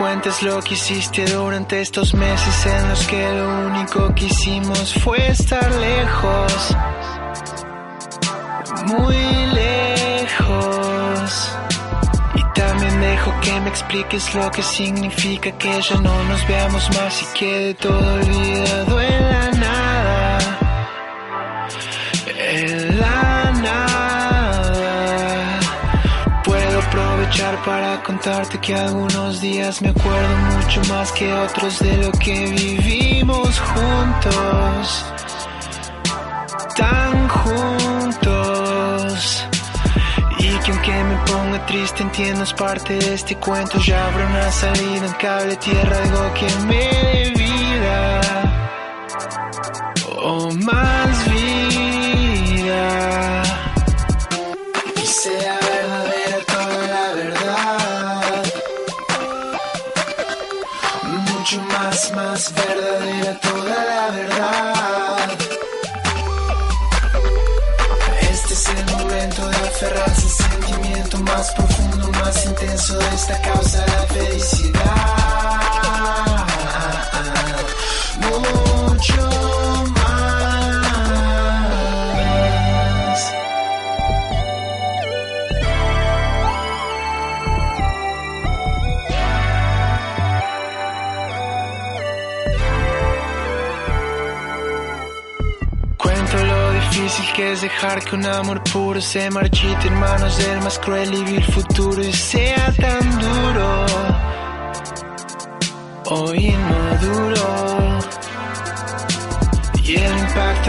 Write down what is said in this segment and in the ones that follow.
cuentes lo que hiciste durante estos meses en los que lo único que hicimos fue estar lejos. Muy lejos. Y también dejo que me expliques lo que significa que ya no nos veamos más y quede todo olvidado contarte que algunos días me acuerdo mucho más que otros de lo que vivimos juntos. Tan juntos. Y que aunque me ponga triste entiendo es parte de este cuento. Ya habrá una salida en cable tierra, algo que me dé esta causa, la que un amor puro se marchite en manos del más cruel y vil futuro y sea tan duro o inmaduro.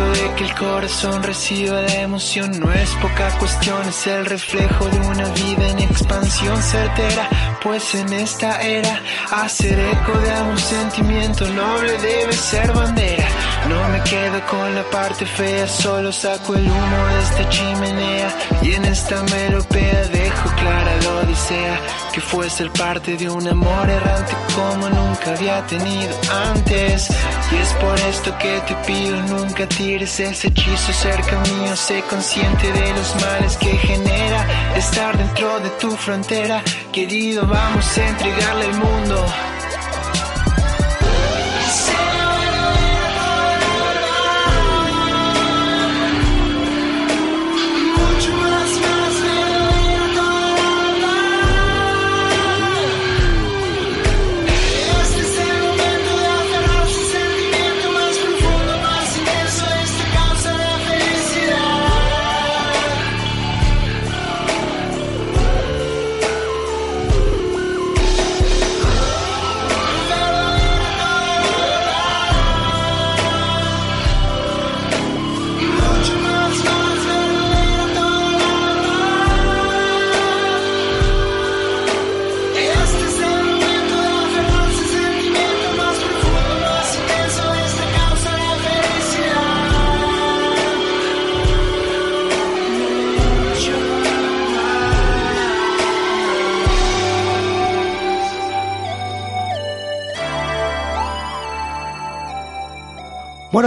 De que el corazón reciba la emoción no es poca cuestión, es el reflejo de una vida en expansión certera. Pues en esta era, hacer eco de algún sentimiento noble debe ser bandera. No me quedo con la parte fea, solo saco el humo de esta chimenea. Y en esta melopea clara la odisea, que fue ser parte de un amor errante como nunca había tenido antes. Y es por esto que te pido, nunca tires ese hechizo cerca mío. Sé consciente de los males que genera estar dentro de tu frontera. Querido, vamos a entregarle al mundo.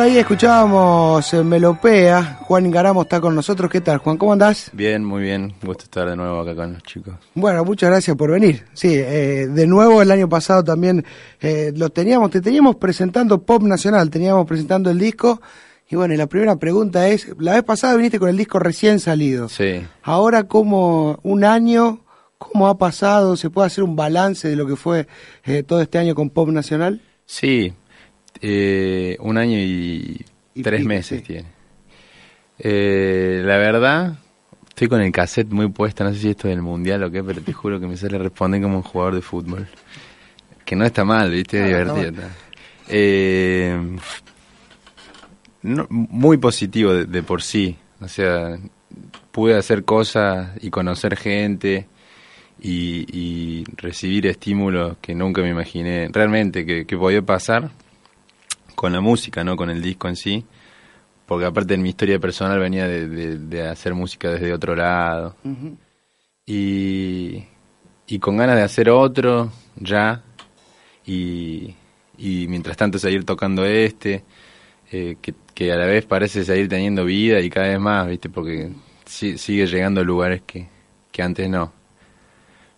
Ahí escuchábamos eh, Melopea. Juan Ingaramo está con nosotros. ¿Qué tal, Juan? ¿Cómo andás? Bien, muy bien. Gusto estar de nuevo acá con los chicos. Bueno, muchas gracias por venir. Sí, eh, de nuevo el año pasado también eh, lo teníamos, te teníamos presentando Pop Nacional, teníamos presentando el disco. Y bueno, y la primera pregunta es, la vez pasada viniste con el disco recién salido. Sí. Ahora, como un año, ¿cómo ha pasado? ¿Se puede hacer un balance de lo que fue eh, todo este año con Pop Nacional? Sí, eh, un año y, Y tres pico, meses sí. tiene. Eh, la verdad, estoy con el cassette muy puesta, no sé si esto es del mundial o qué, pero te juro que me sale responder como un jugador de fútbol. Que no está mal, viste, No, divertido. Eh, no- muy positivo de, de por sí. O sea, pude hacer cosas y conocer gente y, y recibir estímulos que nunca me imaginé realmente que, que podía pasar con la música, no con el disco en sí. Porque aparte en mi historia personal venía de, de- de hacer música desde otro lado. Y, y con ganas de hacer otro ya. Y, y mientras tanto seguir tocando este. eh, que, que a la vez parece seguir teniendo vida y cada vez más, ¿viste? Porque si- sigue llegando a lugares que, que antes no.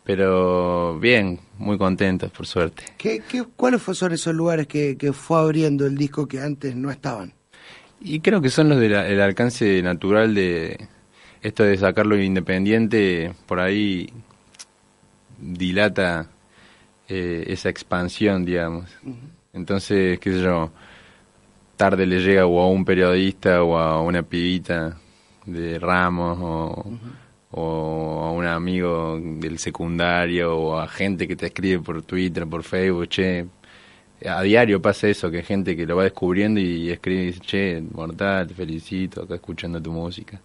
Pero bien, muy contentos, por suerte. ¿Qué, qué, cuáles son esos lugares que, que fue abriendo el disco que antes no estaban? Y creo que son los del alcance natural de esto de sacarlo independiente, por ahí dilata eh, esa expansión, digamos. Entonces, qué sé yo, tarde le llega o a un periodista o a una pibita de Ramos o, o a un amigo del secundario o a gente que te escribe por Twitter, por Facebook, che, a diario pasa eso, que hay gente que lo va descubriendo y escribe y dice, che, mortal, te felicito, acá escuchando tu música.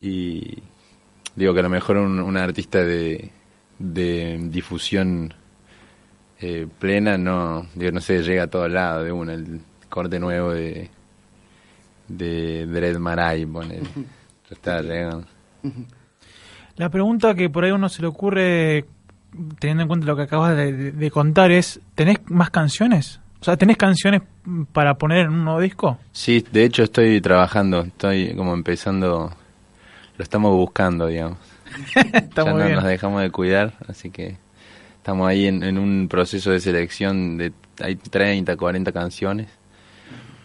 Y digo que a lo mejor un, artista de, de difusión eh, plena no, digo, no sé, llega a todos lados de una, el corte nuevo de de Dread Marai, pone, está llegando. La pregunta que por ahí uno se le ocurre teniendo en cuenta lo que acabas de, contar, es, ¿tenés más canciones? O sea, ¿tenés canciones para poner en un nuevo disco? Sí, de hecho estoy trabajando, estoy como empezando, lo estamos buscando, digamos. ya no nos dejamos de cuidar, así que estamos ahí en, un proceso de selección de hay 30, 40 canciones.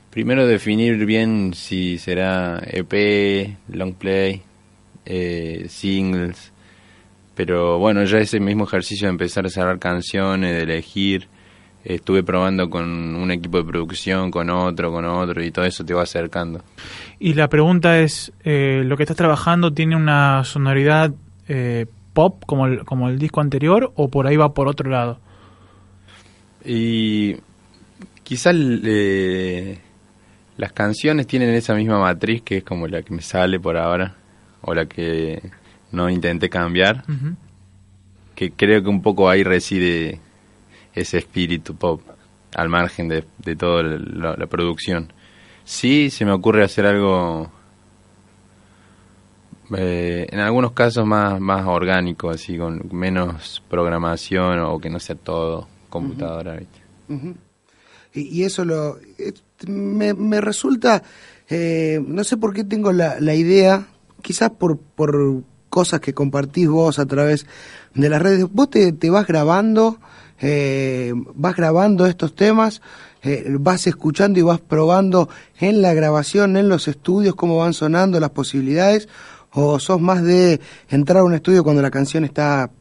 Primero definir bien si será EP, long play, eh, singles, pero bueno, ya ese mismo ejercicio de empezar a cerrar canciones, de elegir, estuve probando con un equipo de producción, con otro, con otro, y todo eso te va acercando. Y la pregunta es, eh, ¿lo que estás trabajando tiene una sonoridad eh, pop como el, como el disco anterior o por ahí va por otro lado? Y quizás eh, las canciones tienen esa misma matriz que es como la que me sale por ahora, o la que no intenté cambiar, que creo que un poco ahí reside ese espíritu pop, al margen de, de toda la, producción. Sí, se me ocurre hacer algo, eh, en algunos casos más, más orgánico, así, con menos programación o que no sea todo computadora. y, eso lo, eh, me, me resulta, eh, no sé por qué tengo la, la idea, quizás por, por cosas que compartís vos a través de las redes. Vos te, vas grabando, eh, vas grabando estos temas, eh, vas escuchando y vas probando en la grabación, en los estudios, cómo van sonando las posibilidades, o sos más de entrar a un estudio cuando la canción está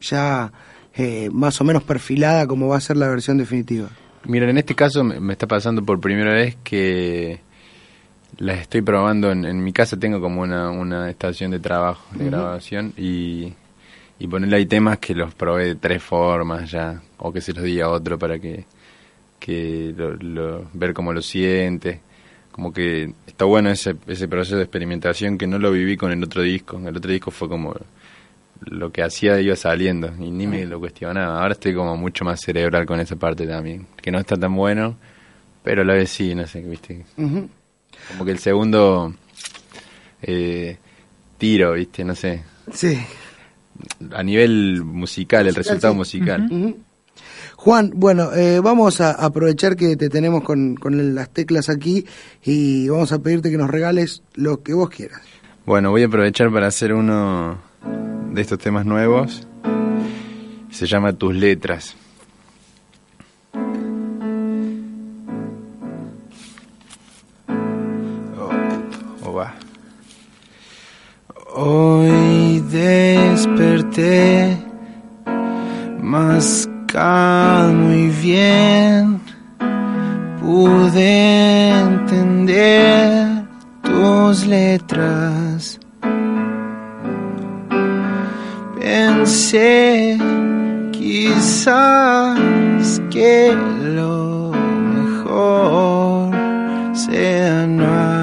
ya eh, más o menos perfilada como va a ser la versión definitiva. Mira, en este caso me está pasando por primera vez que las estoy probando en, mi casa tengo como una, una estación de trabajo de grabación y, y ponerle ahí temas que los probé de tres formas ya o que se los diga a otro para que, que lo, ver cómo lo siente. Como que está bueno ese, ese proceso de experimentación que no lo viví con el otro disco. El otro disco fue como lo que hacía iba saliendo y ni me lo cuestionaba. Ahora estoy como mucho más cerebral con esa parte también que no está tan bueno pero a la vez sí no sé viste como que el segundo eh, tiro, ¿viste? No sé. Sí. A nivel musical, el resultado musical. Juan, bueno, eh, vamos a aprovechar que te tenemos con, con las teclas aquí y vamos a pedirte que nos regales lo que vos quieras. Bueno, voy a aprovechar para hacer uno de estos temas nuevos. Se llama Tus Letras. Hoy desperté más calmo y bien. Pude entender tus letras. Pensé quizás que lo mejor sea no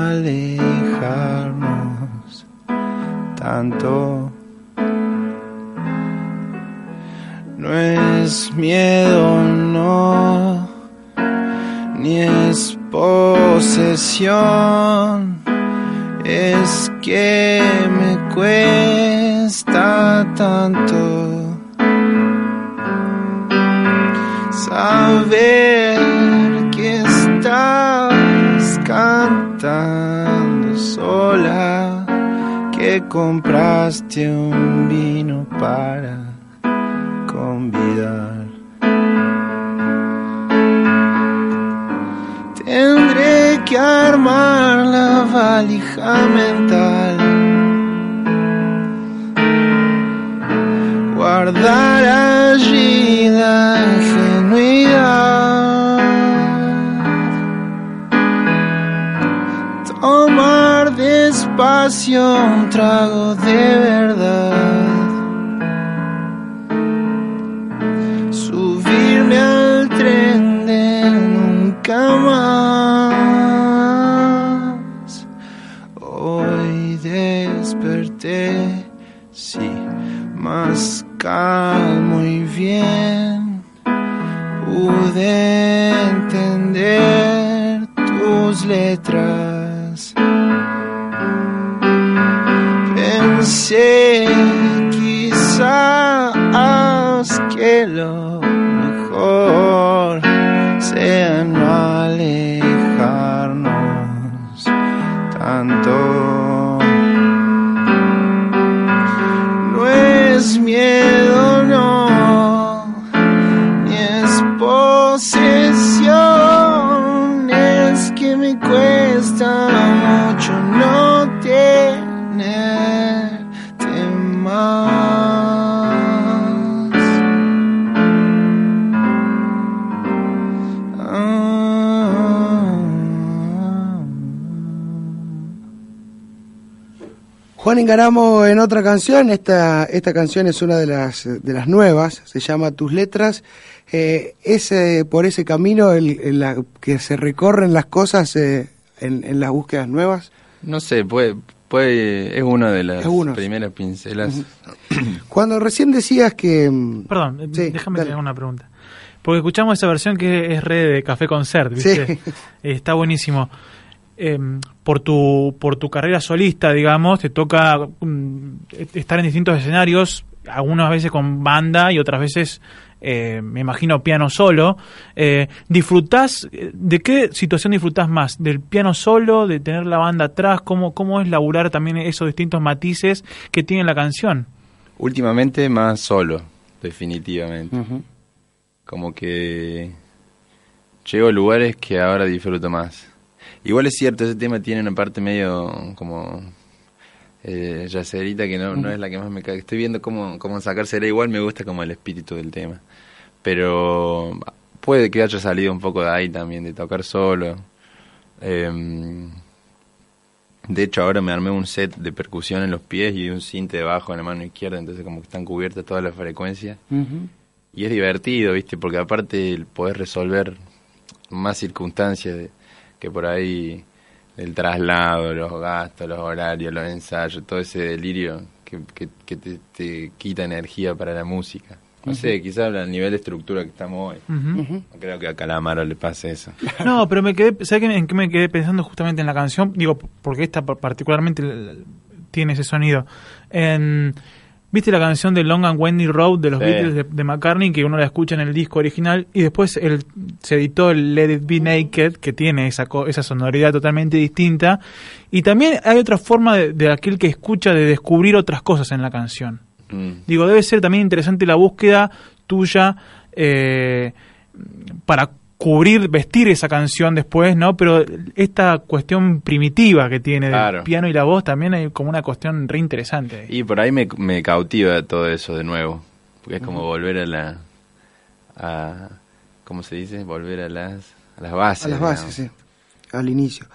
No es miedo, no, ni es posesión, es que me cuesta tanto saber que estás cantando sola compraste un vino para envidiar. Tendré que armar la valija mental. Un trago de verdad. Quizás que lo Juan Ingaramo en otra canción, esta, esta canción es una de las, de las nuevas, se llama Tus Letras, eh, es eh, por ese camino el, el la- que se recorren las cosas eh, en, en las búsquedas nuevas. No sé, puede, puede, es una de las primeras pincelas. Cuando recién decías que... mm, Perdón, eh, Sí, déjame dale. tener una pregunta. Porque escuchamos esa versión que es red de Café Concert, ¿viste? Sí. Eh, Está buenísimo. Eh, por tu por tu carrera solista, digamos, te toca mm, estar en distintos escenarios, algunas veces con banda y otras veces, eh, me imagino, piano solo. Eh, ¿Disfrutás? ¿De qué situación disfrutás más? ¿Del piano solo? ¿De tener la banda atrás? ¿Cómo, cómo es laburar también esos distintos matices que tiene la canción? Últimamente más solo, definitivamente. Como que llego a lugares que ahora disfruto más. Igual es cierto, ese tema tiene una parte medio como eh, yacerita que no, no es la que más me cae. Estoy viendo cómo, cómo sacársela. Igual me gusta como el espíritu del tema. Pero puede que haya salido un poco de ahí también, de tocar solo. Em, de hecho, ahora me armé un set de percusión en los pies y un cinte de bajo en la mano izquierda, entonces como que están cubiertas todas las frecuencias. Y es divertido, ¿viste? Porque aparte el podés resolver más circunstancias de- que por ahí el traslado, los gastos, los horarios, los ensayos, todo ese delirio que, que, que te, te quita energía para la música. No sé, quizás al nivel de estructura que estamos hoy. No creo que a Calamaro le pase eso. No, pero me quedé, ¿sabes qué- en qué me quedé pensando justamente en la canción? Digo, porque esta pa- particularmente tiene ese sonido. En, ¿Viste la canción de Long and Wendy Road de los Sí. Beatles de, de McCartney que uno la escucha en el disco original y después el, se editó el Let It Be Naked que tiene esa, esa sonoridad totalmente distinta y también hay otra forma de, de aquel que escucha de descubrir otras cosas en la canción. Mm. Digo, debe ser también interesante la búsqueda tuya eh, para cubrir, vestir esa canción después, ¿no? Pero esta cuestión primitiva que tiene del Claro. piano y la voz también hay como una cuestión re interesante. Y por ahí me, me cautiva todo eso de nuevo. Porque es como volver a la... A, ¿Cómo se dice? Volver a las, a las bases. A las bases, digamos. sí. Al inicio.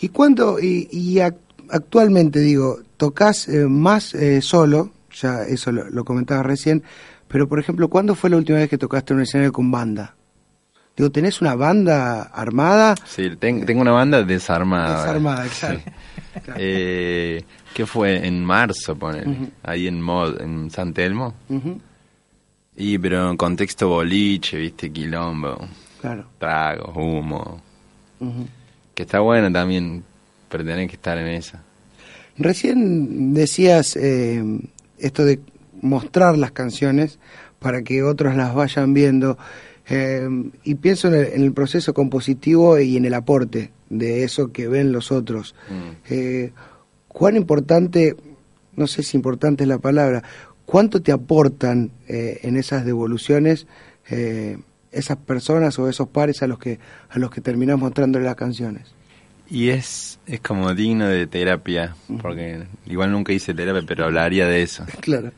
¿Y cuánto, y, y ac- actualmente, digo, tocas eh, más eh, solo, ya eso lo, lo comentabas recién, pero por ejemplo, ¿cuándo fue la última vez que tocaste en un escenario con banda? Digo, ¿tenés una banda armada? Sí, ten- tengo una banda desarmada. Desarmada, Sí. claro. Claro. Eh, ¿Qué fue? En marzo. Ujú. Ahí en Mod, en San Telmo. Y pero en contexto boliche, viste, quilombo, Claro. tragos, humo. Que está bueno también, pero tenés que estar en esa. Recién decías eh, esto de mostrar las canciones para que otros las vayan viendo. Eh, y pienso en el, en el proceso compositivo y en el aporte de eso que ven los otros. Mm. Eh, ¿Cuán importante, no sé si importante es la palabra, ¿cuánto te aportan eh, en esas devoluciones esas personas o esos pares a los que a los que terminás mostrándole las canciones? Y es, es como digno de terapia, porque igual nunca hice terapia, pero hablaría de eso. Claro.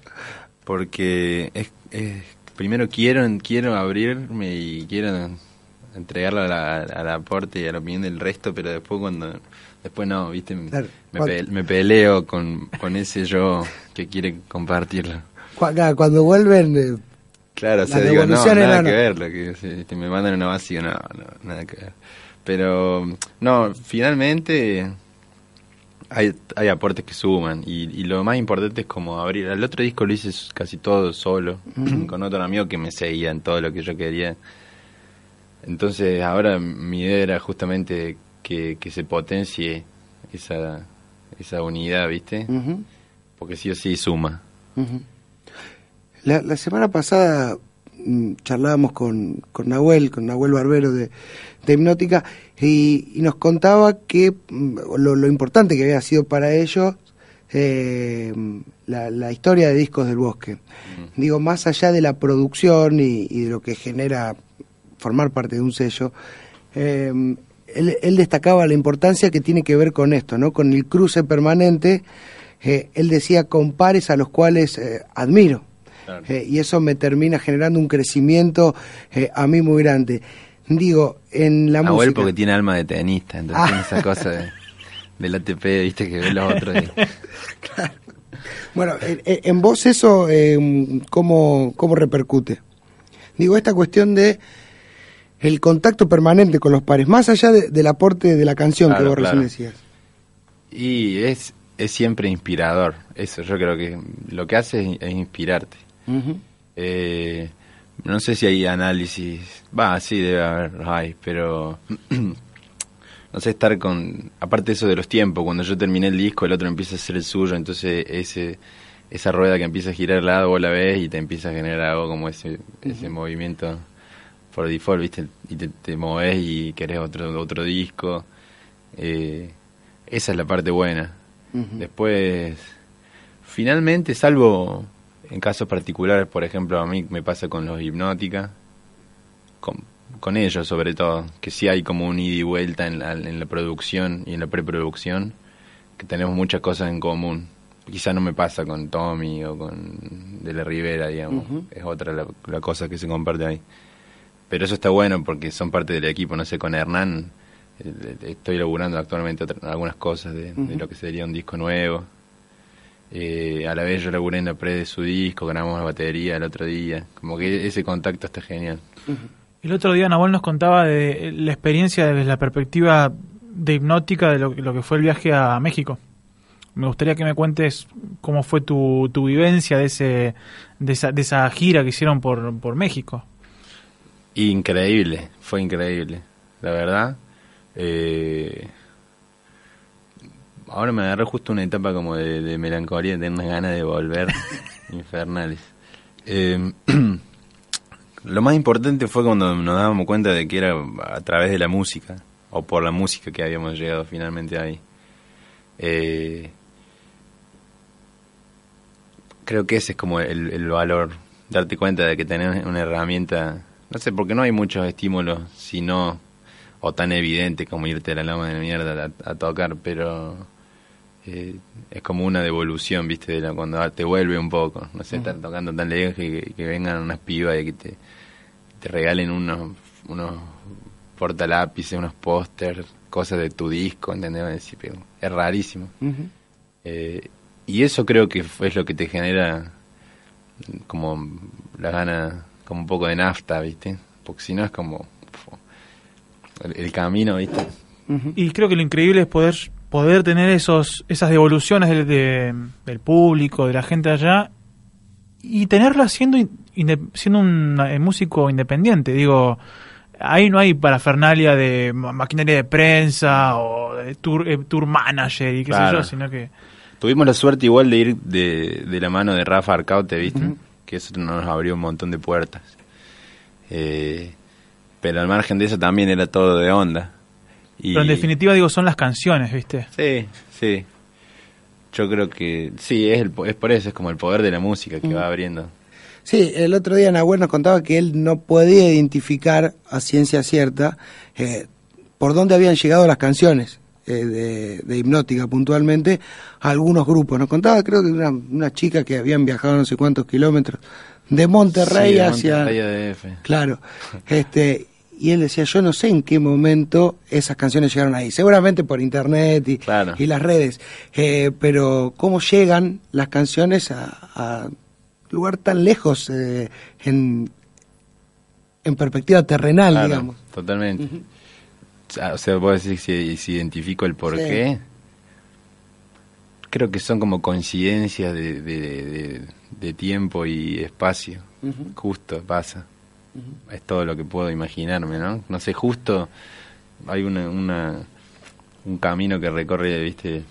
Porque es, es- primero quiero quiero abrirme y quiero entregarlo a la- al aporte y a la opinión del resto, pero después cuando después no, viste, me, Claro. me pe- me peleo con, con ese yo que quiere compartirlo. Cuando vuelven, eh, Claro, o sea, digo, no, nada no, que ver, lo que si me mandan una base, digo, no, no, nada que ver. Pero, no, finalmente hay, hay aportes que suman y, y lo más importante es como abrir. El otro disco lo hice casi todo solo, con otro amigo que me seguía en todo lo que yo quería. Entonces, ahora mi idea era justamente que, que se potencie esa, esa unidad, ¿viste? Porque sí o sí suma. La, la semana pasada mm, charlábamos con, con Nahuel, con Nahuel Barbero de, de Hipnótica, y, y nos contaba que mm, lo, lo importante que había sido para ellos eh, la, la historia de Discos del Bosque. Digo, más allá de la producción y, y de lo que genera formar parte de un sello, eh, él, él destacaba la importancia que tiene que ver con esto, ¿no? Con el cruce permanente. eh, él decía con pares a los cuales eh, admiro. Claro. Eh, y eso me termina generando un crecimiento eh, a mí muy grande. Digo, en la Nahuel música... porque tiene alma de tenista, entonces Ah. tiene esa cosa de, del ATP, viste, que ve los otros. y- Bueno, en, vos eso, eh, ¿cómo, ¿cómo repercute? Digo, esta cuestión de el contacto permanente con los pares, más allá de- del aporte de la canción que Claro, vos recién claro. decías. Y es, es siempre inspirador, eso yo creo que lo que hace es, es inspirarte. Eh, no sé si hay análisis, va, sí, debe haber, hay, pero no sé, estar con, aparte eso de los tiempos, cuando yo terminé el disco, el otro empieza a hacer el suyo, entonces ese esa rueda que empieza a girar al lado, vos la ves y te empieza a generar algo como ese, ese movimiento por default, ¿viste? Y te, te moves y querés otro, otro disco. Eh, esa es la parte buena. Después, finalmente, salvo en casos particulares, por ejemplo, a mí me pasa con los hipnótica, con, con ellos sobre todo, que sí hay como un ida y vuelta en la, en la producción y en la preproducción, que tenemos muchas cosas en común. Quizá no me pasa con Tommy o con De la Rivera, digamos, es otra la, la cosa que se comparte ahí. Pero eso está bueno porque son parte del equipo, no sé, con Hernán eh, eh, estoy laburando actualmente algunas cosas de, lo que sería un disco nuevo. Eh, a la vez yo laburé en la pre de su disco, grabamos la batería el otro día. Como que ese contacto está genial. El otro día Nahuel nos contaba de la experiencia desde la perspectiva de hipnótica de lo, lo que fue el viaje a México. Me gustaría que me cuentes cómo fue tu, tu vivencia de, ese, de, esa, de esa gira que hicieron por, por México. Increíble, fue increíble, la verdad. Eh, ahora me agarró justo una etapa como de, de melancolía, de tener unas ganas de volver infernales. Eh, lo más importante fue cuando nos dábamos cuenta de que era a través de la música, o por la música que habíamos llegado finalmente ahí. Eh, creo que ese es como el, el valor, darte cuenta de que tenés una herramienta, no sé, porque no hay muchos estímulos, si no, o tan evidente como irte a la lama de mierda a, a tocar, pero eh, es como una devolución, viste, de la, cuando te vuelve un poco, no sé, estar tocando tan lejos que, que vengan unas pibas y que te, te regalen unos, unos portalápices, unos pósters, cosas de tu disco, ¿entendés? Es rarísimo. Eh, y eso creo que es lo que te genera como la gana, como un poco de nafta, ¿viste? Porque si no es como el, el camino, ¿viste? Y creo que lo increíble es poder, poder tener esos, esas devoluciones del, de- del público, de la gente allá, y tenerla siendo, siendo un eh, músico independiente. Digo, ahí no hay parafernalia de ma- maquinaria de prensa o de tour, eh, tour manager y qué Claro. sé yo, sino que... Tuvimos la suerte igual de ir de, de la mano de Rafa Arcaute, ¿viste? Que eso nos abrió un montón de puertas. Eh, pero al margen de eso también era todo de onda. Y, Pero en definitiva, digo, son las canciones, ¿viste? Sí, sí. Yo creo que sí, es, el, es por eso, es como el poder de la música que va abriendo. Sí, el otro día Nahuel nos contaba que él no podía identificar a ciencia cierta eh, por dónde habían llegado las canciones eh, de, de, Hipnótica puntualmente a algunos grupos. Nos contaba, creo que una, una chica que habían viajado no sé cuántos kilómetros de Monterrey Sí, de hacia... Monterrey ADF. Claro, este, y él decía, yo no sé en qué momento esas canciones llegaron ahí, seguramente por internet y, Claro. y las redes, eh, pero cómo llegan las canciones a, a lugar tan lejos eh, en, en perspectiva terrenal, Claro, digamos. Totalmente. O sea, vos decís si, si identifico el porqué. Creo que son como coincidencias de, de, de- de tiempo y espacio. Justo pasa. Es todo lo que puedo imaginarme, ¿no? No sé, justo hay una, una un camino que recorre, viste,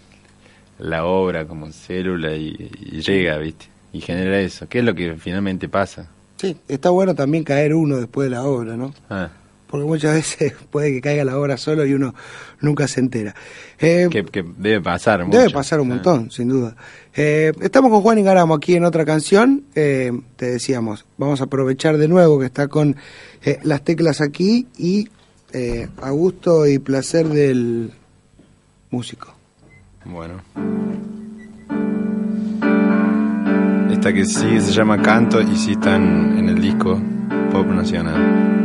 la obra como célula y, y llega, viste, y genera eso. ¿Qué es lo que finalmente pasa? Sí, está bueno también caer uno después de la obra, ¿no? Ah, Porque muchas veces puede que caiga la obra solo y uno nunca se entera. Eh, que, que debe pasar mucho. Debe pasar un Ah. montón, sin duda. Eh, estamos con Juan Ingaramo aquí en otra canción. Eh, te decíamos, vamos a aprovechar de nuevo que está con eh, las teclas aquí y a gusto y placer del músico. Bueno. Esta que sí se llama Canto y sí están en el disco Pop Nacional.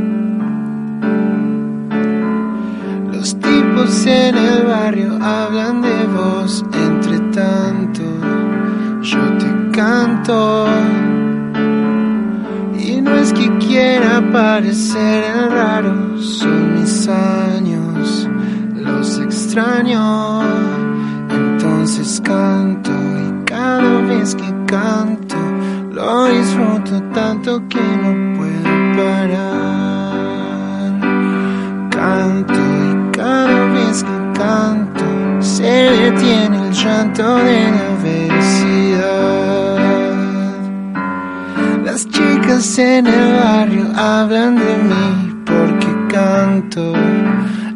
Los tipos en el barrio hablan de vos, entre tanto yo te canto. Y no es que quiera parecer el raro, son mis años, los extraño. Entonces canto y cada vez que canto lo disfruto tanto que no puedo parar canto se detiene el llanto de la felicidad. Las chicas en el barrio hablan de mí porque canto,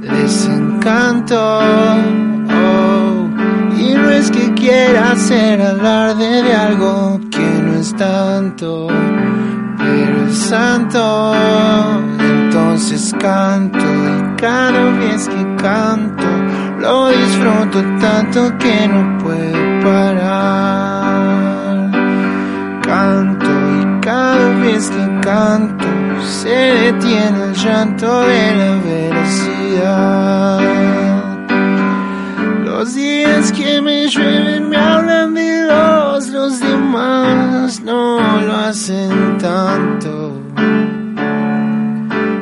les encanto. Oh, y no es que quiera hacer alarde de algo que no es tanto pero es santo. Entonces canto y cada vez que canto disfruto tanto que no puedo parar. Canto y cada vez que canto se detiene el llanto de la velocidad. Los días que me llueven me hablan de los, los demás no lo hacen tanto.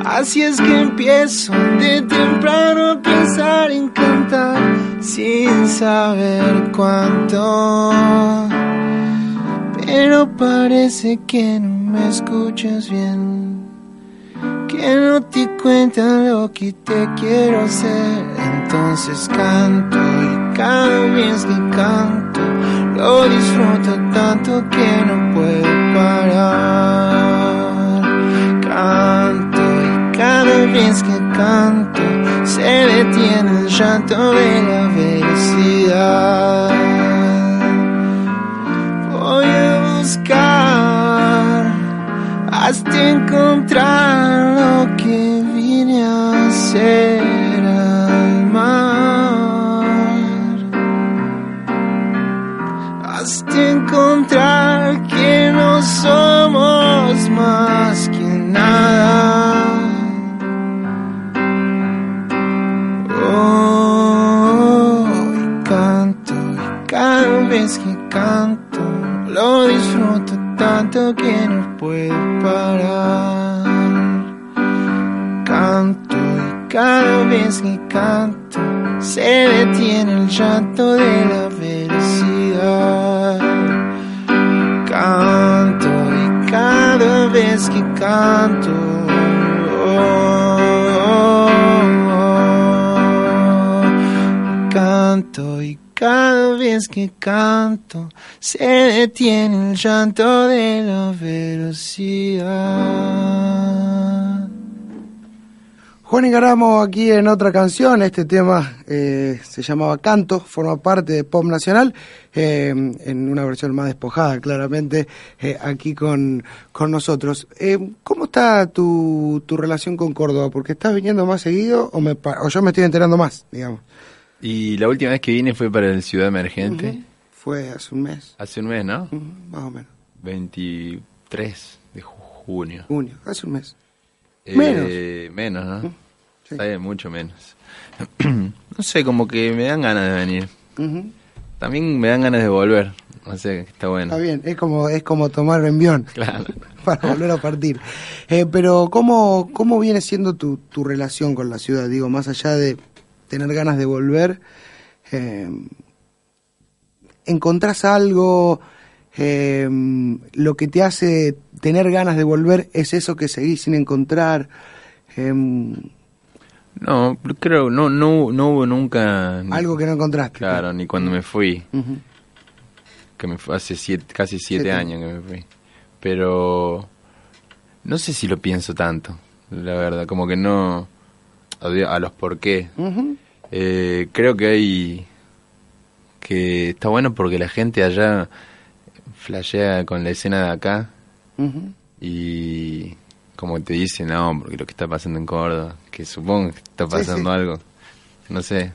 Así es que empiezo de temprano a pensar en cantar sin saber cuánto. Pero parece que no me escuchas bien que no te cuentan lo que te quiero ser. Entonces canto y cada vez que canto lo disfruto tanto que no puedo parar. Canto vez que canto se detiene el llanto de la velocidad. Voy a buscar hasta encontrar canto se detiene el llanto de la velocidad. Juan Ingaramo aquí en otra canción, este tema eh, se llamaba Canto, forma parte de Pop Nacional, eh, en una versión más despojada claramente, eh, aquí con, con nosotros. Eh, ¿Cómo está tu, tu relación con Córdoba? ¿Porque estás viniendo más seguido o, me, pa- o yo me estoy enterando más, digamos? Y la última vez que vine fue para el Ciudad Emergente, Fue hace un mes, hace un mes, ¿no? más o menos, 23 de ju- junio. junio, hace un mes. Eh, menos, ¿no? Sí. Está bien, mucho menos. no sé, como que me dan ganas de venir. También me dan ganas de volver. O sea, que está bueno. Está bien, es como, es como tomar envión. Claro. para volver a partir. Eh, pero ¿cómo, ¿cómo viene siendo tu, tu relación con la ciudad? Digo, más allá de tener ganas de volver, eh, ¿encontrás algo, eh, lo que te hace tener ganas de volver es eso que seguís sin encontrar? Eh, No, creo, no, no, no hubo nunca... algo que no encontraste. Claro, ni cuando me fui. Que me fue hace siete, casi siete, Siete. años que me fui. Pero no sé si lo pienso tanto, la verdad, como que no a a los por qué. Eh, creo que hay que está bueno porque la gente allá flashea con la escena de acá y como te dicen, no, porque lo que está pasando en Córdoba, que supongo que está pasando sí. algo, no sé,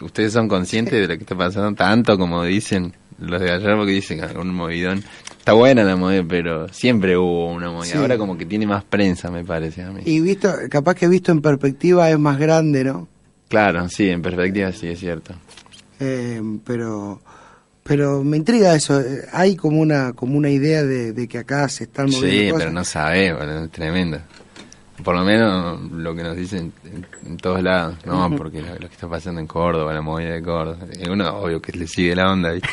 ¿ustedes son conscientes de lo que está pasando tanto como dicen los de allá? Porque dicen un movidón, está buena la movida, pero siempre hubo una movida, ahora como que tiene más prensa, me parece a mí. Y visto, capaz que visto en perspectiva es más grande, ¿no? Claro, sí, en perspectiva sí es cierto. Eh, pero pero me intriga eso eh, hay como una como una idea de, de que acá se están moviendo Sí, cosas pero no boludo, es tremendo. Por lo menos lo que nos dicen en, en todos lados, no, porque lo, lo que está pasando en Córdoba, la movida de Córdoba, y uno obvio que le sigue la onda, ¿viste?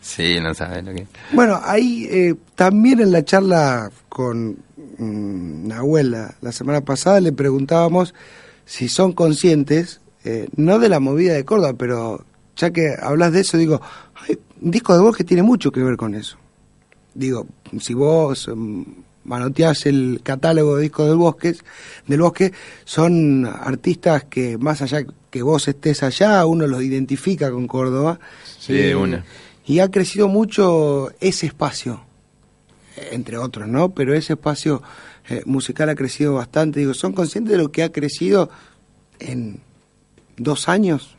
Sí, no sabes lo que... bueno ahí eh, también en la charla con mm, Nahuel la, la semana pasada le preguntábamos si son conscientes eh, no de la movida de Córdoba pero ya que hablas de eso digo hay un disco de voz que tiene mucho que ver con eso digo, si vos mm, manoteás el catálogo de discos del bosque, del bosque, son artistas que más allá que vos estés allá, uno los identifica con Córdoba. Sí, de una. Y ha crecido mucho ese espacio, eh, entre otros, ¿no? Pero ese espacio eh, musical ha crecido bastante. Digo, ¿son conscientes de lo que ha crecido en dos años?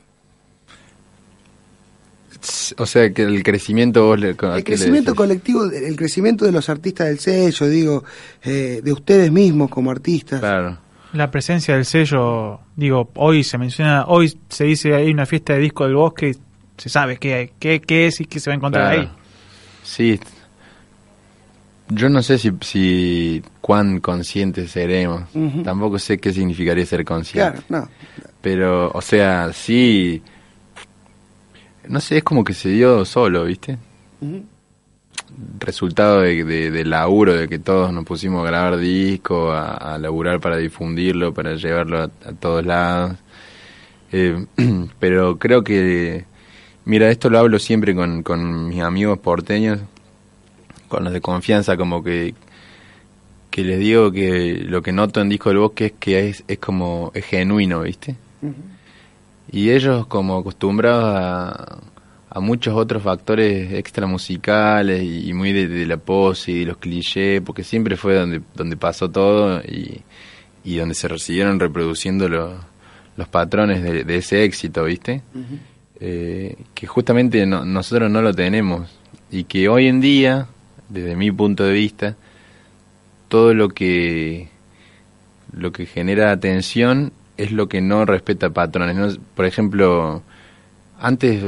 O sea, que el crecimiento vos le... ¿a El le crecimiento colectivo, el crecimiento de los artistas del sello, digo, eh, de ustedes mismos como artistas. Claro. La presencia del sello, digo, hoy se menciona, hoy se dice hay una fiesta de disco del bosque, y se sabe qué, hay, qué, qué es y qué se va a encontrar Claro. ahí. Sí. Yo no sé si, si cuán conscientes seremos. Tampoco sé qué significaría ser consciente. Claro, no. Pero, o sea, sí. No sé, es como que se dio solo, ¿viste? Resultado de, de- del laburo, de que todos nos pusimos a grabar disco, a, a laburar para difundirlo, para llevarlo a, a todos lados. Eh, pero creo que, mira, esto lo hablo siempre con, con mis amigos porteños, con los de confianza, como que, que les digo que lo que noto en Disco del Bosque es que es, es como, es genuino, ¿viste? Y ellos como acostumbrados a, a muchos otros factores extra musicales y, y muy de, de la pose y de los clichés, porque siempre fue donde, donde pasó todo y, y donde se siguieron reproduciendo los, los patrones de, de ese éxito, ¿viste? Eh, que justamente no- nosotros no lo tenemos y que hoy en día, desde mi punto de vista, todo lo que lo que genera atención es lo que no respeta patrones. ¿no? Por ejemplo, antes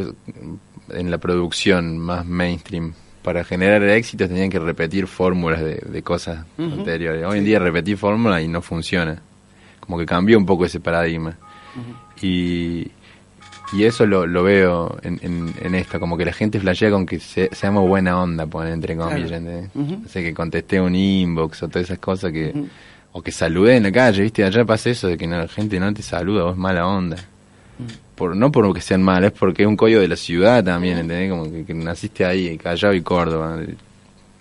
en la producción más mainstream, para generar éxitos tenían que repetir fórmulas de, de cosas anteriores. Hoy en día repetir fórmulas y no funciona. Como que cambió un poco ese paradigma. Y, y eso lo, lo veo en, en, en esto, como que la gente flashea con que se, seamos buena onda, poner entre comillas. Claro. sea, que contesté un inbox o todas esas cosas que... O que saludé en la calle, ¿viste? Allá pasa eso de que la gente no te saluda, vos mala onda. Por, no porque sean malas, es porque es un código de la ciudad también, ¿entendés? Como que, que naciste ahí, Callao y Córdoba.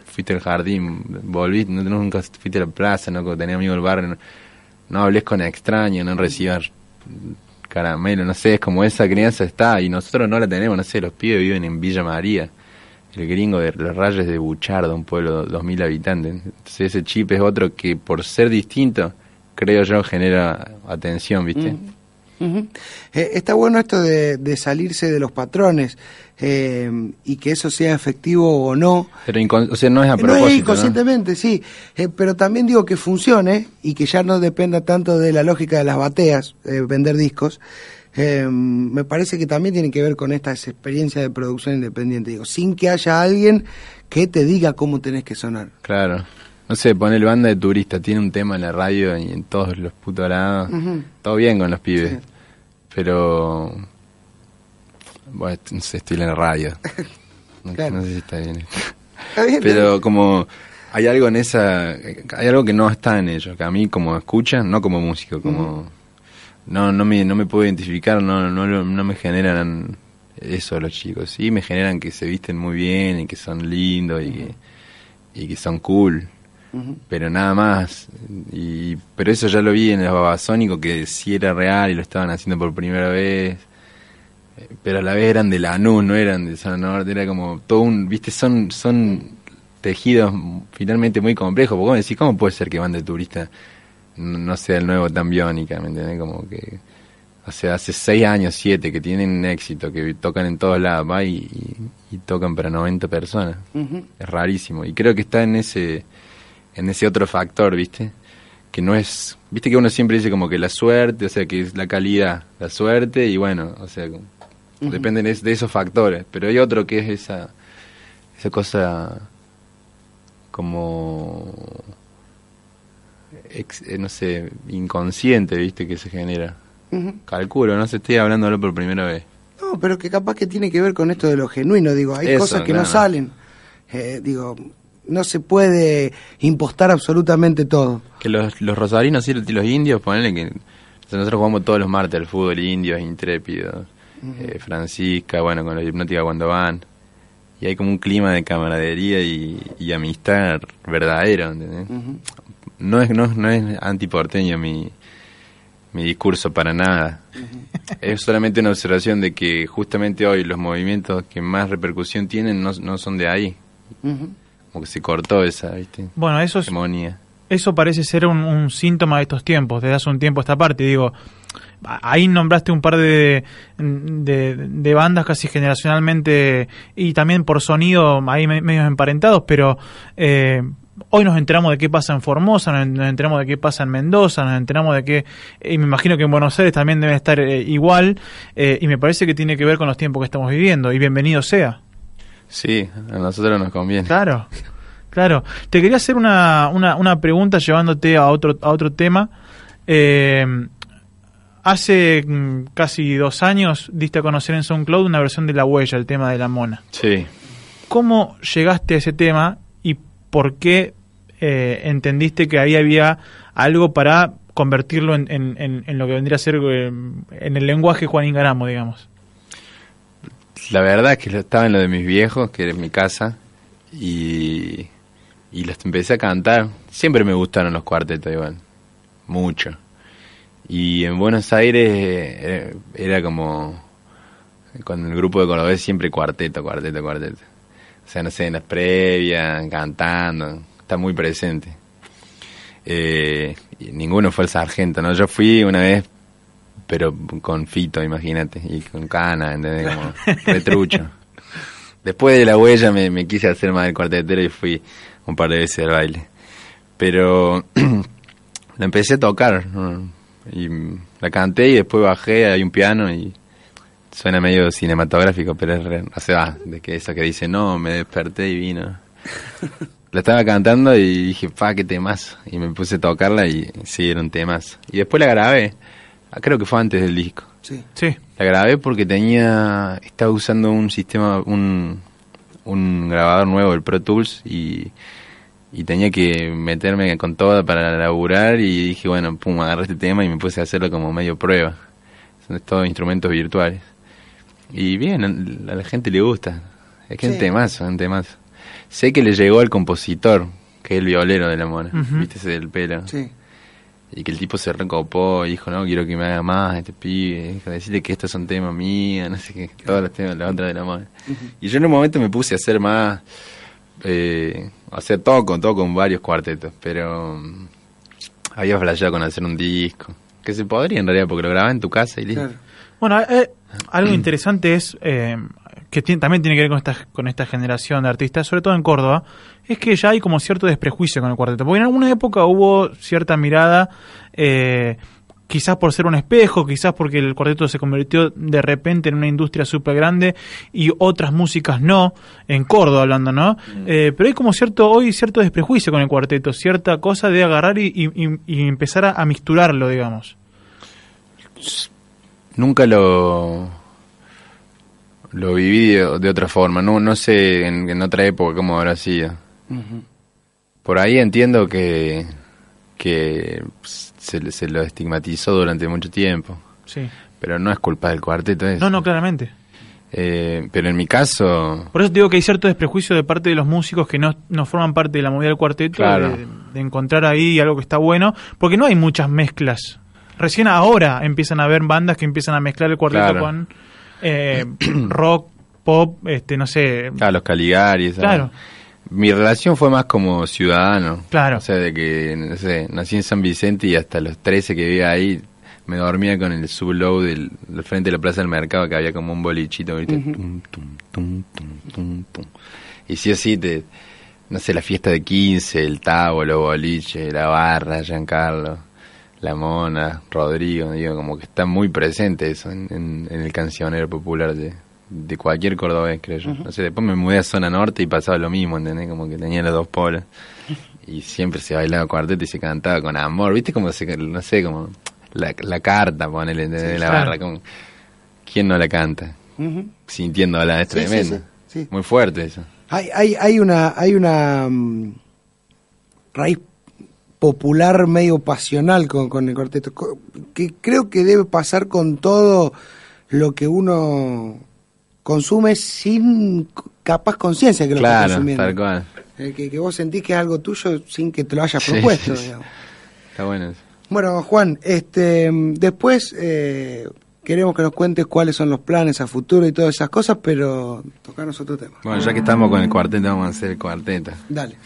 Fuiste al jardín, volviste, no, nunca fuiste a la plaza, no tenés amigos del barrio. no- no hables con extraños, no recibas caramelo, no sé, es como esa crianza está y nosotros no la tenemos, no sé, los pibes viven en Villa María, el gringo de los rayos de Buchardo, un pueblo de 2.000 habitantes, entonces ese chip es otro que por ser distinto, creo yo, genera atención, ¿viste? Eh, está bueno esto de, de salirse de los patrones eh, y que eso sea efectivo o no. Pero, o sea, no es a No propósito, es ¿no? inconscientemente, sí, Eh, pero también digo que funcione y que ya no dependa tanto de la lógica de las bateas, eh, vender discos. Eh, me parece que también tiene que ver con estas experiencias de producción independiente, digo, sin que haya alguien que te diga cómo tenés que sonar. Claro. No sé, ponele banda de turista, tiene un tema en la radio y en todos los putos lados. Todo bien con los pibes. Sí. Pero. Bueno, no sé, estoy en la radio. No, Claro. no sé si está bien. esto. Está bien, Pero como. Hay algo en esa. Hay algo que no está en ellos. Que a mí, como escuchan, no como músico, como. No, no me, no me puedo identificar, no, no, no me generan eso los chicos. Sí, me generan que se visten muy bien y que son lindos y que, y que son cool pero nada más. Y, pero eso ya lo vi en el Babasónico, que sí era real y lo estaban haciendo por primera vez. Pero a la vez eran de Lanús, no eran de San Norte, era como todo un, viste, son, son tejidos finalmente muy complejos. Porque vos decís, ¿cómo puede ser que van de turista no, sea el nuevo tan biónica? ¿Me entendés? Como que, o sea, hace seis años, siete, que tienen éxito, que tocan en todos lados, va y, y- y tocan para 90 personas. Es rarísimo. Y creo que está en ese, en ese otro factor, ¿viste? Que no es, viste que uno siempre dice como que la suerte, o sea, que es la calidad, la suerte, y bueno, o sea, depende de, de esos factores. Pero hay otro que es esa, esa cosa como, ex- eh, no sé, inconsciente, ¿viste? Que se genera. Ujú. Calculo, no sé, estoy hablándolo por primera vez. No, pero que capaz que tiene que ver con esto de lo genuino, digo, hay Eso, cosas que no salen. Eh, digo, no se puede impostar absolutamente todo. Que los, los rosarinos y los indios, ponele que nosotros jugamos todos los martes al fútbol, indios, intrépidos, eh, Francisca, bueno, con la hipnótica cuando van. Y hay como un clima de camaradería y, y amistad verdadero, ¿entendés? No es, no, es- no es antiporteño mi, mi discurso para nada. Es solamente una observación de que justamente hoy los movimientos que más repercusión tienen no, no son de ahí. Como que se cortó esa, ¿viste? Bueno, eso es, eso parece ser un, un síntoma de estos tiempos, desde hace un tiempo a esta parte. Digo, ahí nombraste un par de, de, de bandas casi generacionalmente y también por sonido ahí me- medios emparentados, pero eh, hoy nos enteramos de qué pasa en Formosa, nos, enteramos de qué pasa en Mendoza, nos enteramos de qué, y me imagino que en Buenos Aires también debe estar eh, igual, eh, y me parece que tiene que ver con los tiempos que estamos viviendo, y bienvenido sea. Sí, a nosotros nos conviene. Claro, claro. Te quería hacer una, una, una pregunta llevándote a otro, a otro tema. Eh, hace mm, casi dos años diste a conocer en SoundCloud una versión de La Huella, el tema de la mona. Sí. ¿Cómo llegaste a ese tema por qué eh, entendiste que ahí había algo para convertirlo en, lo que vendría a ser eh, en el lenguaje Juan Ingaramo, digamos? La verdad es que estaba en lo de mis viejos, que era en mi casa, y, y los empecé a cantar. Siempre me gustaron los cuartetos igual, mucho. Y en Buenos Aires eh, era como, con el grupo de Cordobés siempre cuarteto, cuarteto, cuarteto. O sea, no sé, en las previas, cantando, está muy presente. Eh, y ninguno fue el sargento, ¿no? Yo fui una vez pero con Fito, imagínate, y con Cana, ¿entendés? Como retrucho. Después de la huella me, me quise hacer más del cuartetero y fui un par de veces al baile. Pero la empecé a tocar, ¿no? y la canté y después bajé, hay un piano y suena medio cinematográfico, pero es re- o sea, de que eso que dice, no, me desperté y vino. La estaba cantando y dije, pa, qué temas. Y me puse a tocarla y sí, era un temas. Y después la grabé. Ah, Creo que fue antes del disco. Sí. Sí. La grabé porque tenía, estaba usando un sistema, un, un grabador nuevo, el Pro Tools, y, y tenía que meterme con todo para laburar y dije, bueno, pum, agarré este tema y me puse a hacerlo como medio prueba. Son todos instrumentos virtuales. Y bien, a a la gente le gusta. Es que es Sí. un temazo, es un temazo. Sé que le llegó al compositor, que es el violero de la mona, Ujú. viste ese del pelo. Sí. y que el tipo se recopó y dijo, no, quiero que me haga más este pibe, dijo, decirle que estos son temas míos, no sé qué, todos los temas, la otra de la mano. Y yo en un momento me puse a hacer más, eh, o sea, todo con, todo con varios cuartetos, pero mm, había flasheado con hacer un disco, que se podría en realidad, porque lo grababa en tu casa y listo. Bueno, eh, algo interesante es eh, que también tiene que ver con esta, con esta generación de artistas, sobre todo en Córdoba, es que ya hay como cierto desprejuicio con el cuarteto. Porque en alguna época hubo cierta mirada, eh, quizás por ser un espejo, quizás porque el cuarteto se convirtió de repente en una industria súper grande y otras músicas no, en Córdoba hablando, ¿no? Eh, pero hay como cierto, hoy cierto desprejuicio con el cuarteto, cierta cosa de agarrar y, y- y- y empezar a, a mixturarlo, digamos. Nunca lo lo viví de, de otra forma, no no sé en, en otra época cómo habrá sido. Por ahí entiendo que que pues, se, se lo estigmatizó durante mucho tiempo, Sí. pero no es culpa del cuarteto eso. No, no, claramente. Eh, pero en mi caso, Por eso te digo que hay cierto desprejuicio de parte de los músicos que no, no forman parte de la movida del cuarteto, Claro. de, de encontrar ahí algo que está bueno, porque no hay muchas mezclas. Recién ahora empiezan a haber bandas que empiezan a mezclar el cuarteto Claro. con eh, rock, pop, este, no sé. a los Caligari, ¿sabes? Mi relación fue más como ciudadano. Claro. O sea, de que, no sé, nací en San Vicente y hasta los 13 que vivía ahí me dormía con el sublow del, del frente de la plaza del mercado que había como un bolichito, ¿viste? Tum, tum, tum, tum, tum, tum. Y sí o sí, te, no sé, la fiesta de 15, el tabo, los boliches, la barra, Giancarlo, la mona, Rodrigo, digo, como que está muy presente eso en, en- en el cancionero popular de, de cualquier cordobés, creo yo. No sé, después me mudé a zona norte y pasaba lo mismo, ¿entendés? Como que tenía los dos polos. Y siempre se bailaba cuarteto y se cantaba con amor, ¿viste? Como se, no sé, como la, la carta, ponele. Sí, la claro. barra, como, ¿quién no la canta? Ujú. Sintiéndola, es Sí, tremendo. sí, sí. Muy fuerte eso. Hay, hay, hay una, hay una mm, raíz popular medio pasional con, con el cuarteto, que creo que debe pasar con todo lo que uno consume sin capaz conciencia que lo Claro, consumiendo. tal cual. Eh, que, que vos sentís que es algo tuyo sin que te lo hayas Sí, propuesto. digamos. Está bueno eso. Bueno, Juan, este, después eh, queremos que nos cuentes cuáles son los planes a futuro y todas esas cosas, pero tocarnos otro tema. Bueno, ya que estamos con el cuarteto, vamos a hacer el cuarteto. Dale,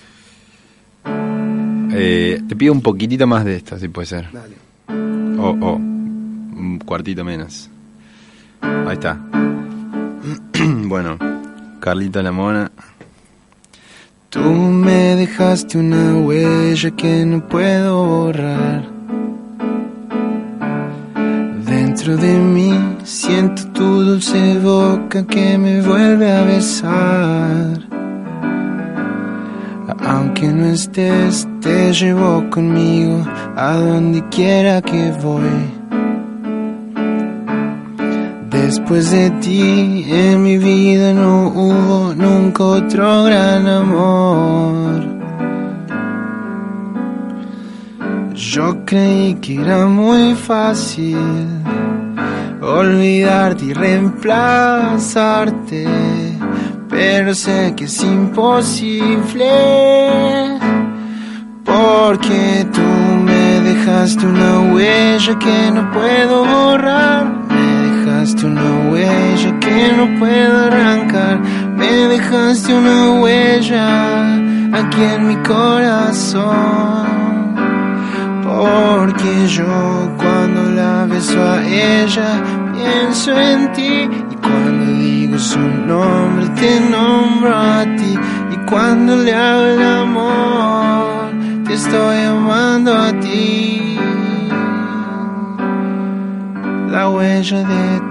Eh, te pido un poquitito más de esto, si puede ser. dale. O, o, un cuartito menos. Ahí está. Bueno, Carlito la Mona. Tú me dejaste una huella que no puedo borrar. Dentro de mí siento tu dulce boca que me vuelve a besar. Aunque no estés, te llevo conmigo a donde quiera que voy. Después de ti en mi vida no hubo nunca otro gran amor. Yo creí que era muy fácil olvidarte y reemplazarte, pero sé que es imposible. Porque tú me dejaste una huella que no puedo borrar. Dejaste una huella que no puedo arrancar. Me dejaste una huella aquí en mi corazón. Porque yo cuando la beso a ella pienso en ti. Y cuando digo su nombre te nombro a ti. Y cuando le hago el amor te estoy amando a ti. La huella de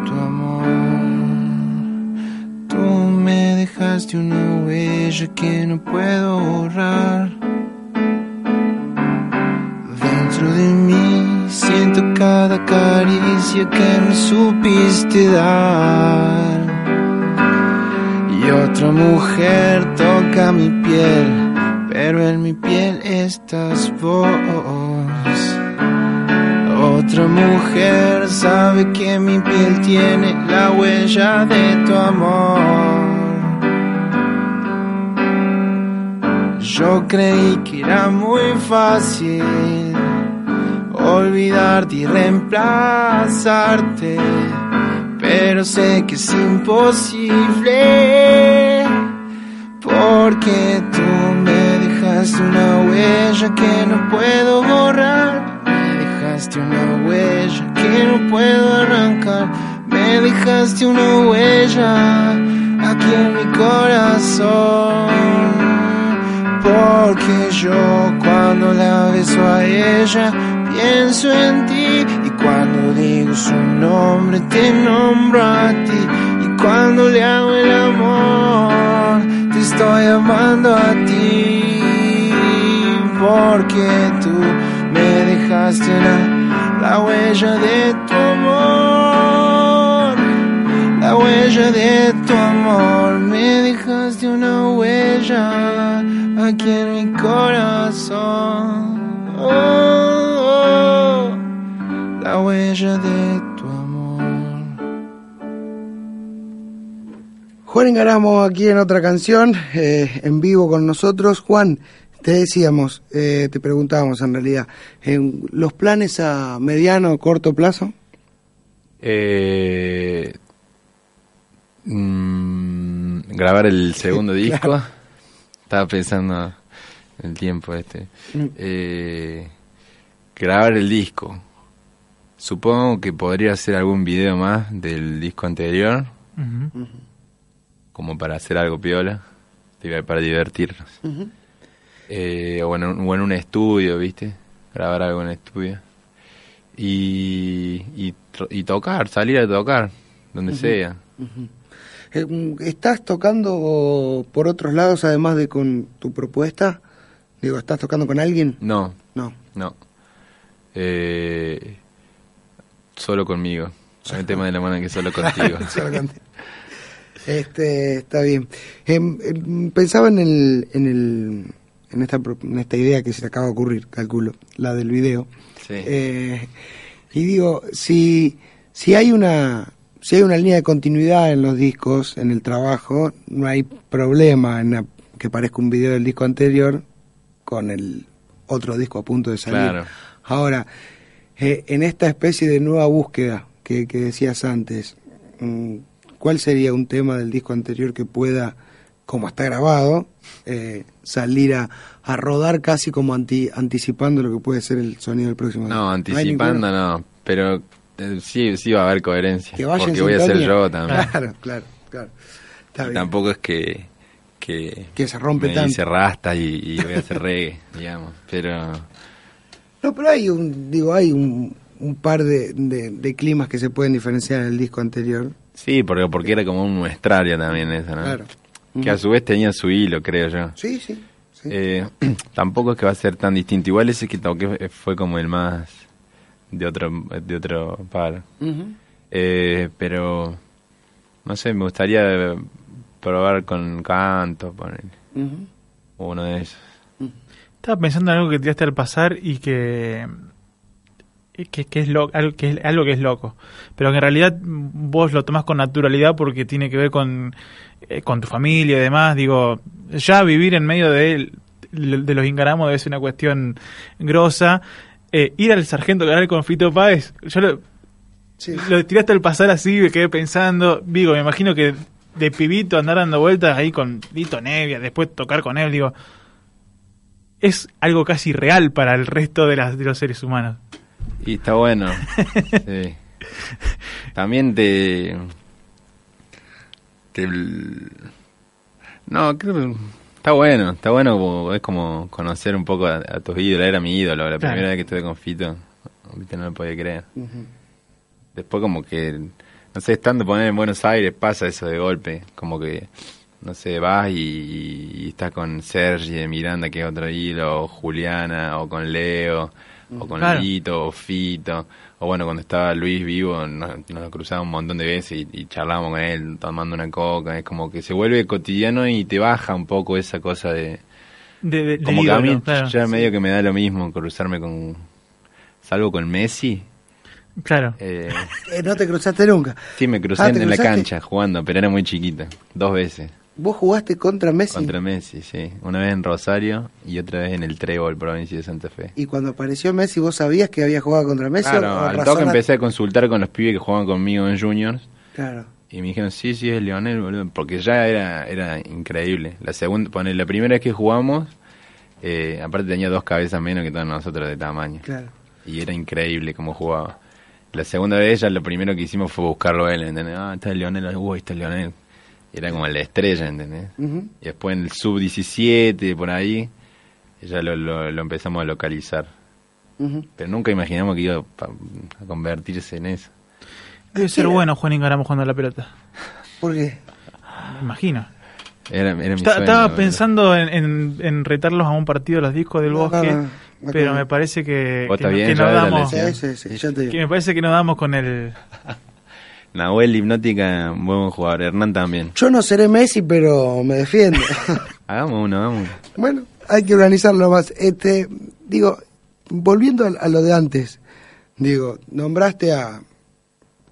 dejaste una huella que no puedo borrar. Dentro de mí siento cada caricia que me supiste dar. Y otra mujer toca mi piel, pero en mi piel estás vos. Otra mujer sabe que mi piel tiene la huella de tu amor. Yo creí que era muy fácil olvidarte y reemplazarte, pero sé que es imposible, porque tú me dejaste una huella que no puedo borrar, me dejaste una huella que no puedo arrancar, me dejaste una huella aquí en mi corazón porque yo cuando la beso a ella pienso en ti. Y cuando digo su nombre te nombro a ti. Y cuando le hago el amor te estoy amando a ti. Porque tú me dejaste la, la huella de tu amor huella de tu amor me dejaste una huella aquí en mi corazón. Oh, oh, la huella de tu amor. Juan Engaramo aquí en otra canción, eh, en vivo con nosotros. Juan, te decíamos, eh, te preguntábamos en realidad, en ¿los planes a mediano o corto plazo? Eh, mm, grabar el segundo disco. Estaba pensando en el tiempo este. Mm. Eh, grabar el disco. Supongo que podría hacer algún video más del disco anterior, como para hacer algo piola, para divertirnos. Ujú. Eh, o, en un, o en un estudio, ¿viste? Grabar algo en estudio. Y, y, tocar, salir a tocar, donde sea. ¿Estás tocando por otros lados además de con tu propuesta? Digo, ¿estás tocando con alguien? No, No. no. Eh, solo conmigo. Hay un tema de la mano que solo contigo. Solo contigo. Este, está bien. Em, em, pensaba en el, en el, en esta, en esta idea que se te acaba de ocurrir, calculo, la del video. Sí. Eh, y digo, si, si hay una, si hay una línea de continuidad en los discos, en el trabajo, no hay problema en que parezca un video del disco anterior con el otro disco a punto de salir. Claro. Ahora, eh, en esta especie de nueva búsqueda que, que decías antes, mm, ¿cuál sería un tema del disco anterior que pueda, como está grabado, eh, salir a, a rodar casi como anti- anticipando lo que puede ser el sonido del próximo disco? No, anticipando no, pero sí, sí va a haber coherencia. Porque voy a ser yo también. Claro, claro, claro. Está tampoco es que, que, Que se rompe me tanto. hice rasta y, y voy a hacer reggae, digamos. Pero No, pero hay un, digo, hay un, un par de, de, de climas que se pueden diferenciar en el disco anterior. sí, porque, porque era como un muestrario también eso, ¿no? Claro. Que a su vez tenía su hilo, creo yo. Sí, sí. sí. Eh, tampoco es que va a ser tan distinto. Igual ese que toqué fue como el más de otro, de otro par. Eh, pero no sé, me gustaría probar con canto, poner Ujú. uno de esos. Estaba pensando en algo que tiraste al pasar y que que, que es lo, algo, que es algo que es loco, pero que en realidad vos lo tomás con naturalidad porque tiene que ver con, eh, con tu familia y demás. Digo, ya vivir en medio de, de los ingaramos debe ser una cuestión grosa. Eh, ir al sargento canal con Fito Páez, yo lo, Sí. lo tiraste al pasar así, me quedé pensando, digo, me imagino que de pibito andar dando vueltas ahí con Lito Nevia, después tocar con él, digo, es algo casi real para el resto de, las, de los seres humanos. Y está bueno. sí. También te, te... No, creo que está bueno. Está bueno, como- es como conocer un poco a, a tus ídolos. Era mi ídolo. La Claro. primera vez que estuve con Fito, viste, no lo podía creer. Ujú. Después como que, no sé, estando poner en Buenos Aires pasa eso de golpe. Como que, no sé, vas y, y estás con Sergi de Miranda, que es otro hilo, o Juliana, o con Leo, o con Claro. Lito, o Fito. O bueno, cuando estaba Luis vivo, nos, nos cruzamos un montón de veces y, y charlábamos con él, tomando una coca. Es como que se vuelve cotidiano y te baja un poco esa cosa de... De, de- de Como que a ídolo, mí claro. ya medio que me da lo mismo cruzarme con... Salvo con Messi. Claro. Eh, Eh, no te cruzaste nunca. Sí, me crucé Ah, en ¿te en la cancha jugando, pero era muy chiquita. Dos veces. ¿Vos jugaste contra Messi? Contra Messi, sí. Una vez en Rosario y otra vez en el Trébol, provincia de Santa Fe. Y cuando apareció Messi, ¿vos sabías que había jugado contra Messi? Claro, o al toque empecé a consultar con los pibes que jugaban conmigo en Juniors. Claro. Y me dijeron, sí, sí, es Lionel, boludo. Porque ya era, era increíble. La segunda, pone, la primera vez que jugamos, eh, aparte tenía dos cabezas menos que todos nosotros de tamaño. Claro. Y era increíble cómo jugaba. La segunda vez ya lo primero que hicimos fue buscarlo a él, ¿entendés? Ah, está Lionel, uy, está Lionel. Era como la estrella, ¿entendés? Y después en el sub-17, por ahí, ya lo, lo, lo empezamos a localizar. Pero nunca imaginamos que iba a convertirse en eso. Debe ser bueno Juan Ingaramo jugando a la pelota. ¿Por qué? Me imagino. Era, era mi Está- sueño, estaba pensando en, en- en retarlos a un partido de los discos del No, bosque, no, no, no, pero me parece que, ¿Vos que, que ya no de la damos? Sí, sí, sí, que me parece que no damos con el Nahuel Hipnótica, buen jugador. Hernán también. Yo no seré Messi, pero me defiendo. Hagamos uno, hagamos uno. bueno, hay que organizarlo más. Este, digo, volviendo a, a lo de antes, digo, nombraste a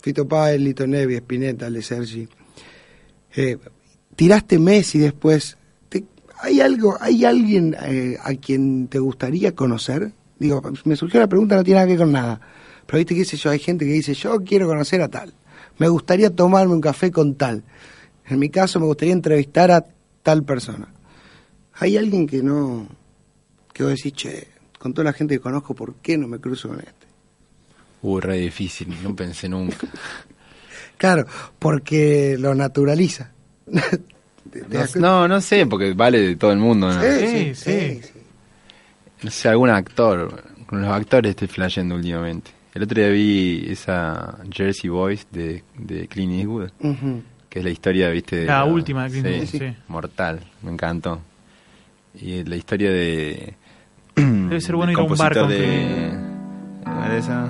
Fito Páez, Lito Nevi, Spinetta, Le Sergi. Eh, tiraste Messi después. Te- ¿Hay algo, hay alguien eh, a quien te gustaría conocer? Digo, me surgió la pregunta, no tiene nada que ver con nada. Pero viste, qué sé yo, hay gente que dice, yo quiero conocer a tal. Me gustaría tomarme un café con tal. En mi caso, me gustaría entrevistar a tal persona. ¿Hay alguien que no, que vos decís, che, con toda la gente que conozco, ¿por qué no me cruzo con este? Uh, re difícil, no pensé nunca. Claro, porque lo naturaliza. No, no, sé, porque vale de todo el mundo, ¿no? Sí, Sí, sí, sí. sí, sí. No sé, algún actor. Con los actores estoy flasheando últimamente. El otro día vi esa Jersey Boys de, de Clint Eastwood, que es la historia, viste... de La última de Clint Eastwood, sí. Mortal, me encantó. Y la historia de... Debe ser bueno ir a un bar con de... ¿Cómo era esa?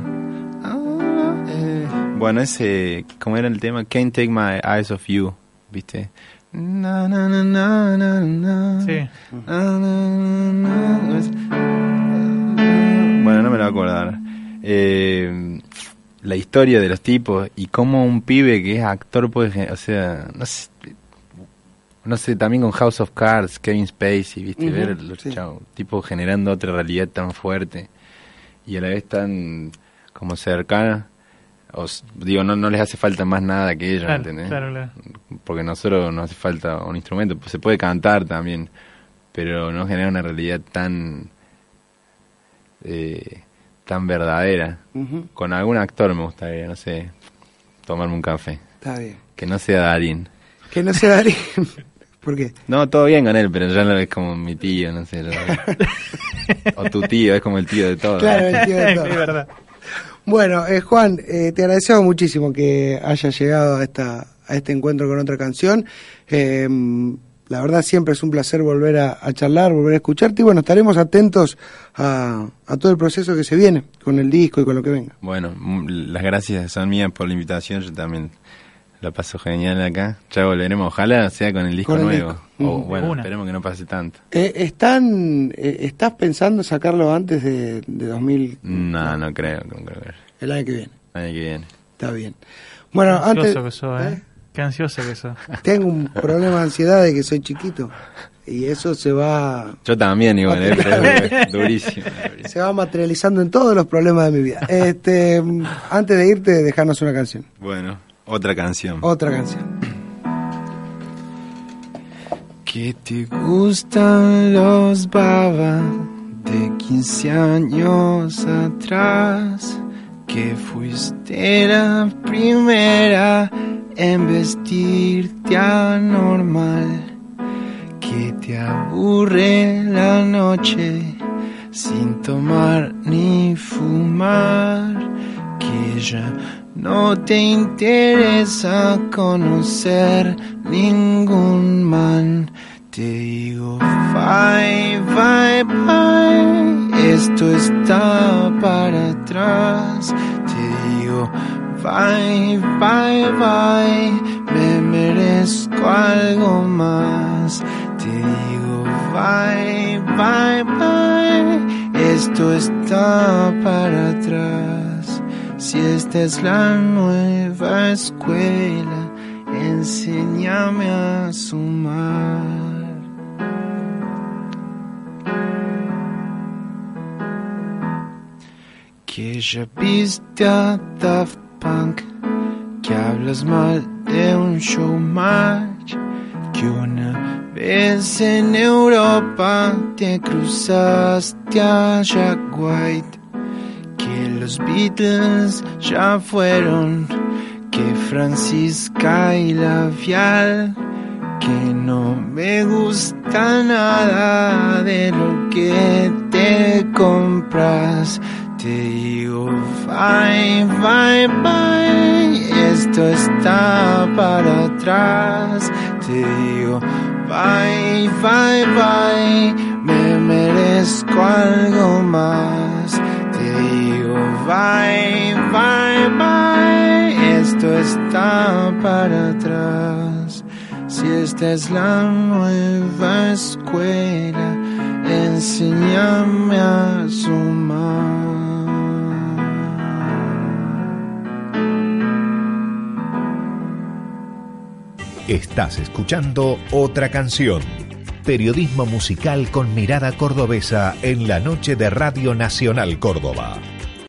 Ah, eh, bueno, ese... ¿Cómo era el tema? Can't Take My Eyes Off You, ¿viste? Na, na, na, na, na, na. Sí. Na, na, na, Bueno, no me lo voy a acordar. Eh, la historia de los tipos y cómo un pibe que es actor puede, o sea, no sé, no sé, también con House of Cards, Kevin Spacey, viste, ver los sí. chavos, tipos generando otra realidad tan fuerte y a la vez tan como cercana. Os, digo, no, no les hace falta más nada que ellos, Claro, ¿entendés? claro, claro. Porque a nosotros nos hace falta un instrumento, pues se puede cantar también, pero no genera una realidad tan eh, tan verdadera. Con algún actor me gustaría, no sé, tomarme un café. Está bien. Que no sea Darín. Que no se daría. ¿Por qué? No, todo bien con él, pero ya no es como mi tío, no sé. o tu tío, es como el tío de todos. Claro, el tío de es todo. verdad. Bueno, eh, Juan, eh, te agradecemos muchísimo que hayas llegado a, esta, a este encuentro con otra canción. Eh, la verdad siempre es un placer volver a, a charlar, volver a escucharte y bueno, estaremos atentos a, a todo el proceso que se viene con el disco y con lo que venga. Bueno, mm, las gracias son mías por la invitación, yo también la paso genial acá. Ya volveremos, ojalá sea con el disco Con el nuevo. disco. O Ujú. bueno, Una. esperemos que no pase tanto. Eh, ¿están, eh, ¿Estás pensando sacarlo antes de, de 2000? No, no creo, no creo. El año que viene. El año que viene. Está bien. Bueno, Qué antes... que sos, ¿eh? Qué ansioso que sos. Tengo un problema de ansiedad de que soy chiquito y eso se va Yo también, igual, eh, pero es durísimo. se va materializando en todos los problemas de mi vida. Este, antes de irte, dejarnos una canción, Bueno, otra canción. otra canción. Que te gustan los baba de 15 años atrás. Que fuiste la primera en vestirte anormal. Que te aburre la noche sin tomar ni fumar. Que ya no te interesa conocer ningún man. Te digo bye, bye, bye. Esto está para atrás. Te digo bye, bye, bye. Me merezco algo más. Te digo bye, bye, bye. Esto está para atrás. Si esta es la nueva escuela enséñame a sumar. Que ya viste a Daft Punk, que hablas mal de un showmatch, que una vez en Europa te cruzaste a Jack White, que los Beatles ya fueron, que Francisca y la Vial, que no me gusta nada de lo que te compras. Digo, bye, bye, bye, esto está para atrás. Te digo, bye, bye, bye, me merezco algo más. Te digo, bye, bye, bye, esto está para atrás. Si esta es la nueva escuela, enséñame a sumar. Estás escuchando otra canción. Periodismo musical con mirada cordobesa en la noche de Radio Nacional Córdoba.